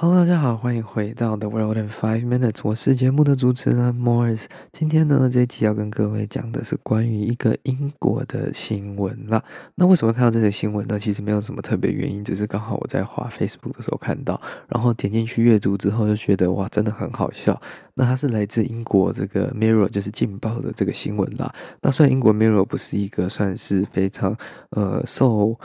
Hello，大家好，欢迎回到 The World in Five Minutes。我是节目的主持人 Morris。今天呢，这一集要跟各位讲的是关于一个英国的新闻啦。那为什么看到这个新闻呢？其实没有什么特别原因，只是刚好我在滑 Facebook 的时候看到，然后点进去阅读之后就觉得哇，真的很好笑。那它是来自英国这个 Mirror，就是劲爆的这个新闻啦。那虽然英国 Mirror 不是一个算是非常呃受。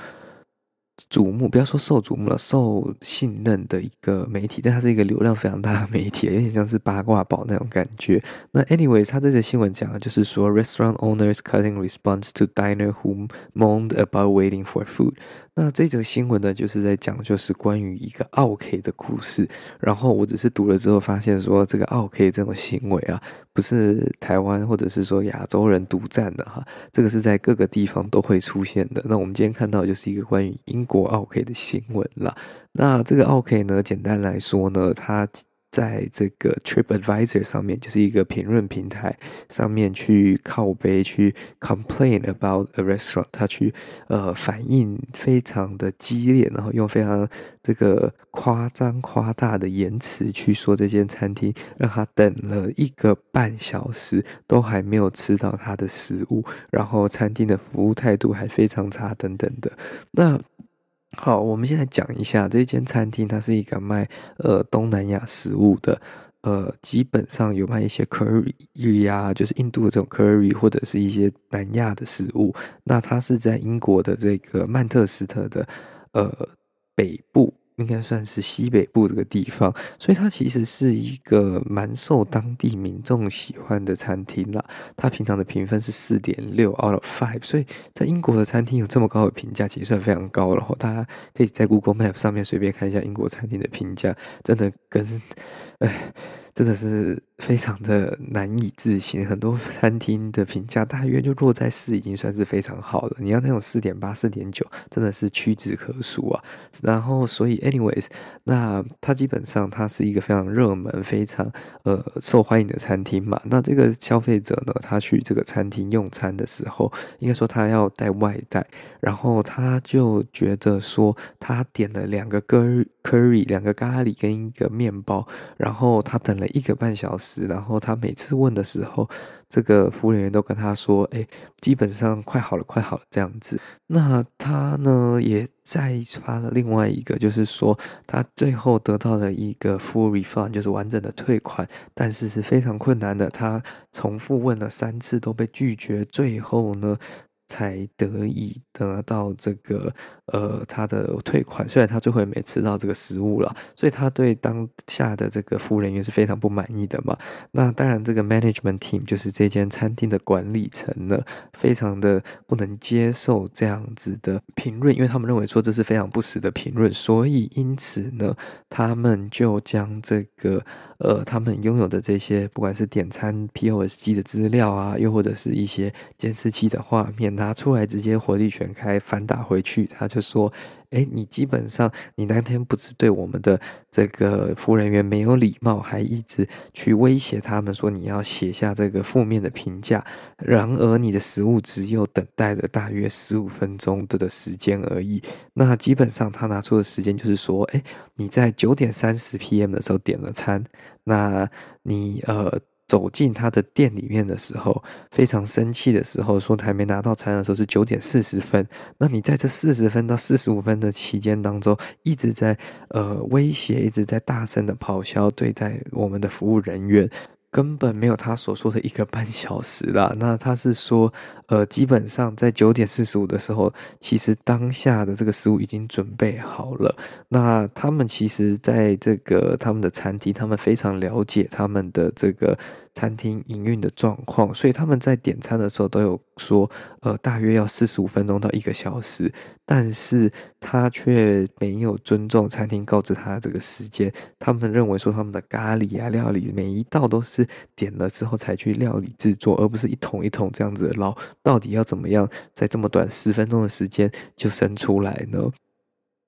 瞩目，不要说受瞩目了，受信任的一个媒体，但它是一个流量非常大的媒体，有点像是八卦报那种感觉。那 anyway，它这则新闻讲的就是说，restaurant owners cutting response to diner who moaned about waiting for food。那这则新闻呢，就是在讲就是关于一个奥 K 的故事。然后我只是读了之后发现说，这个奥 K 这种行为啊，不是台湾或者是说亚洲人独占的哈，这个是在各个地方都会出现的。那我们今天看到就是一个关于英国奥 K 的新闻啦。那这个奥 K 呢，简单来说呢，它在这个 TripAdvisor 上面，就是一个评论平台上面去靠背去 complain about a restaurant，他去呃反应非常的激烈，然后用非常这个夸张夸大的言辞去说这间餐厅让他等了一个半小时都还没有吃到他的食物，然后餐厅的服务态度还非常差等等的那。好，我们现在讲一下这间餐厅，它是一个卖呃东南亚食物的，呃，基本上有卖一些 curry 啊，就是印度的这种 curry，或者是一些南亚的食物。那它是在英国的这个曼彻斯特的呃北部。应该算是西北部这个地方，所以它其实是一个蛮受当地民众喜欢的餐厅啦。它平常的评分是四点六 out of five，所以在英国的餐厅有这么高的评价，其实算非常高了。然后大家可以在 Google Map 上面随便看一下英国餐厅的评价，真的跟，哎。真的是非常的难以置信，很多餐厅的评价大约就落在四，已经算是非常好了。你要那种四点八、四点九，真的是屈指可数啊。然后，所以，anyways，那它基本上它是一个非常热门、非常呃受欢迎的餐厅嘛。那这个消费者呢，他去这个餐厅用餐的时候，应该说他要带外带，然后他就觉得说，他点了两个 curry，两个咖喱跟一个面包，然后他等了。一个半小时，然后他每次问的时候，这个服务员都跟他说：“哎，基本上快好了，快好了。”这样子。那他呢，也再发了另外一个，就是说他最后得到了一个 full refund，就是完整的退款，但是是非常困难的。他重复问了三次都被拒绝，最后呢，才得以得到这个呃他的退款，虽然他最后也没吃到这个食物了，所以他对当下的这个服务人员是非常不满意的嘛。那当然，这个 management team 就是这间餐厅的管理层呢，非常的不能接受这样子的评论，因为他们认为说这是非常不实的评论，所以因此呢，他们就将这个呃他们拥有的这些不管是点餐 POS 机的资料啊，又或者是一些监视器的画面。拿出来直接火力全开反打回去，他就说：“哎，你基本上你那天不止对我们的这个服务人员没有礼貌，还一直去威胁他们说你要写下这个负面的评价。然而你的食物只有等待了大约十五分钟的的时间而已。那基本上他拿出的时间就是说：哎，你在九点三十 PM 的时候点了餐，那你呃。”走进他的店里面的时候，非常生气的时候，说他还没拿到餐的时候是九点四十分。那你在这四十分到四十五分的期间当中，一直在呃威胁，一直在大声的咆哮对待我们的服务人员。根本没有他所说的一个半小时啦。那他是说，呃，基本上在九点四十五的时候，其实当下的这个食物已经准备好了。那他们其实在这个他们的餐厅，他们非常了解他们的这个餐厅营运的状况，所以他们在点餐的时候都有说，呃，大约要四十五分钟到一个小时，但是他却没有尊重餐厅告知他这个时间，他们认为说他们的咖喱啊料理每一道都是点了之后才去料理制作，而不是一桶一桶这样子捞，到底要怎么样在这么短十分钟的时间就生出来呢？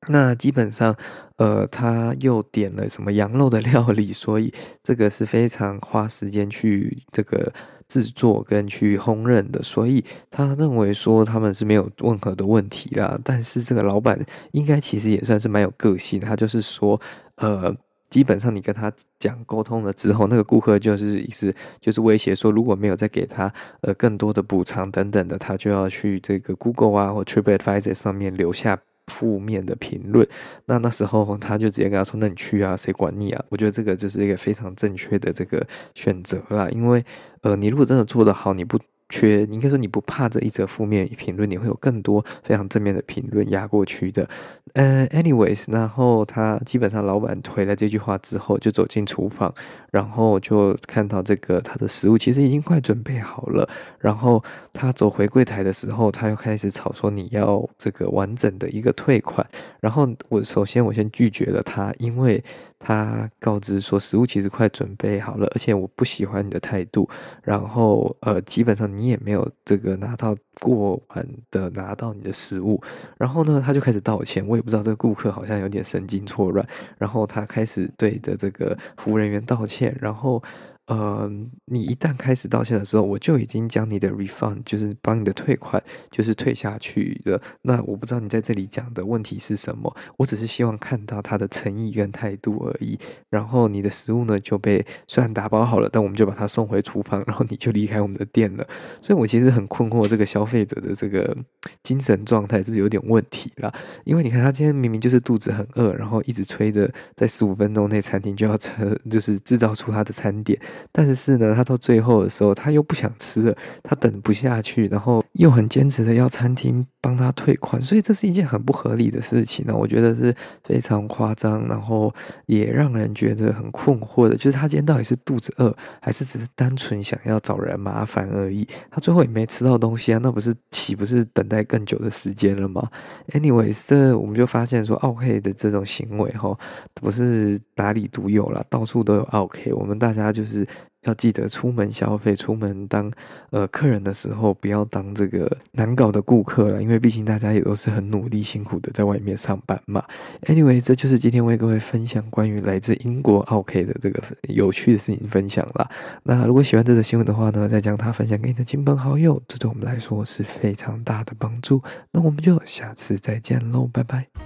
那基本上，呃，他又点了什么羊肉的料理，所以这个是非常花时间去这个制作跟去烹饪的，所以他认为说他们是没有任何的问题啦。但是这个老板应该其实也算是蛮有个性，他就是说，呃，基本上你跟他讲沟通了之后，那个顾客就是意思就是威胁说，如果没有再给他呃更多的补偿等等的，他就要去这个 Google 啊或 TripAdvisor 上面留下。负面的评论，那那时候他就直接跟他说：“那你去啊，谁管你啊？”我觉得这个就是一个非常正确的这个选择啦，因为呃，你如果真的做得好，你不。缺，应该说你不怕这一则负面评论，你会有更多非常正面的评论压过去的。呃，anyways，然后他基本上老板回了这句话之后，就走进厨房，然后就看到这个他的食物其实已经快准备好了。然后他走回柜台的时候，他又开始吵说你要这个完整的一个退款。然后我首先我先拒绝了他，因为他告知说食物其实快准备好了，而且我不喜欢你的态度。然后呃，基本上。你也没有这个拿到过完的拿到你的食物，然后呢，他就开始道歉。我也不知道这个顾客好像有点神经错乱，然后他开始对着这个服务人员道歉，然后。呃，你一旦开始道歉的时候，我就已经将你的 refund，就是帮你的退款，就是退下去了。那我不知道你在这里讲的问题是什么，我只是希望看到他的诚意跟态度而已。然后你的食物呢就被虽然打包好了，但我们就把它送回厨房，然后你就离开我们的店了。所以我其实很困惑，这个消费者的这个精神状态是不是有点问题啦？因为你看他今天明明就是肚子很饿，然后一直催着在十五分钟内餐厅就要车，就是制造出他的餐点。但是呢，他到最后的时候，他又不想吃了，他等不下去，然后又很坚持的要餐厅帮他退款，所以这是一件很不合理的事情呢。我觉得是非常夸张，然后也让人觉得很困惑的，就是他今天到底是肚子饿，还是只是单纯想要找人麻烦而已？他最后也没吃到东西啊，那不是岂不是等待更久的时间了吗？Anyways，这我们就发现说，OK 的这种行为哈，不是哪里独有啦，到处都有 OK。我们大家就是。要记得出门消费、出门当呃客人的时候，不要当这个难搞的顾客了，因为毕竟大家也都是很努力、辛苦的在外面上班嘛。Anyway，这就是今天为各位分享关于来自英国奥 K 的这个有趣的事情分享啦。那如果喜欢这则新闻的话呢，再将它分享给你的亲朋好友，这对我们来说是非常大的帮助。那我们就下次再见喽，拜拜。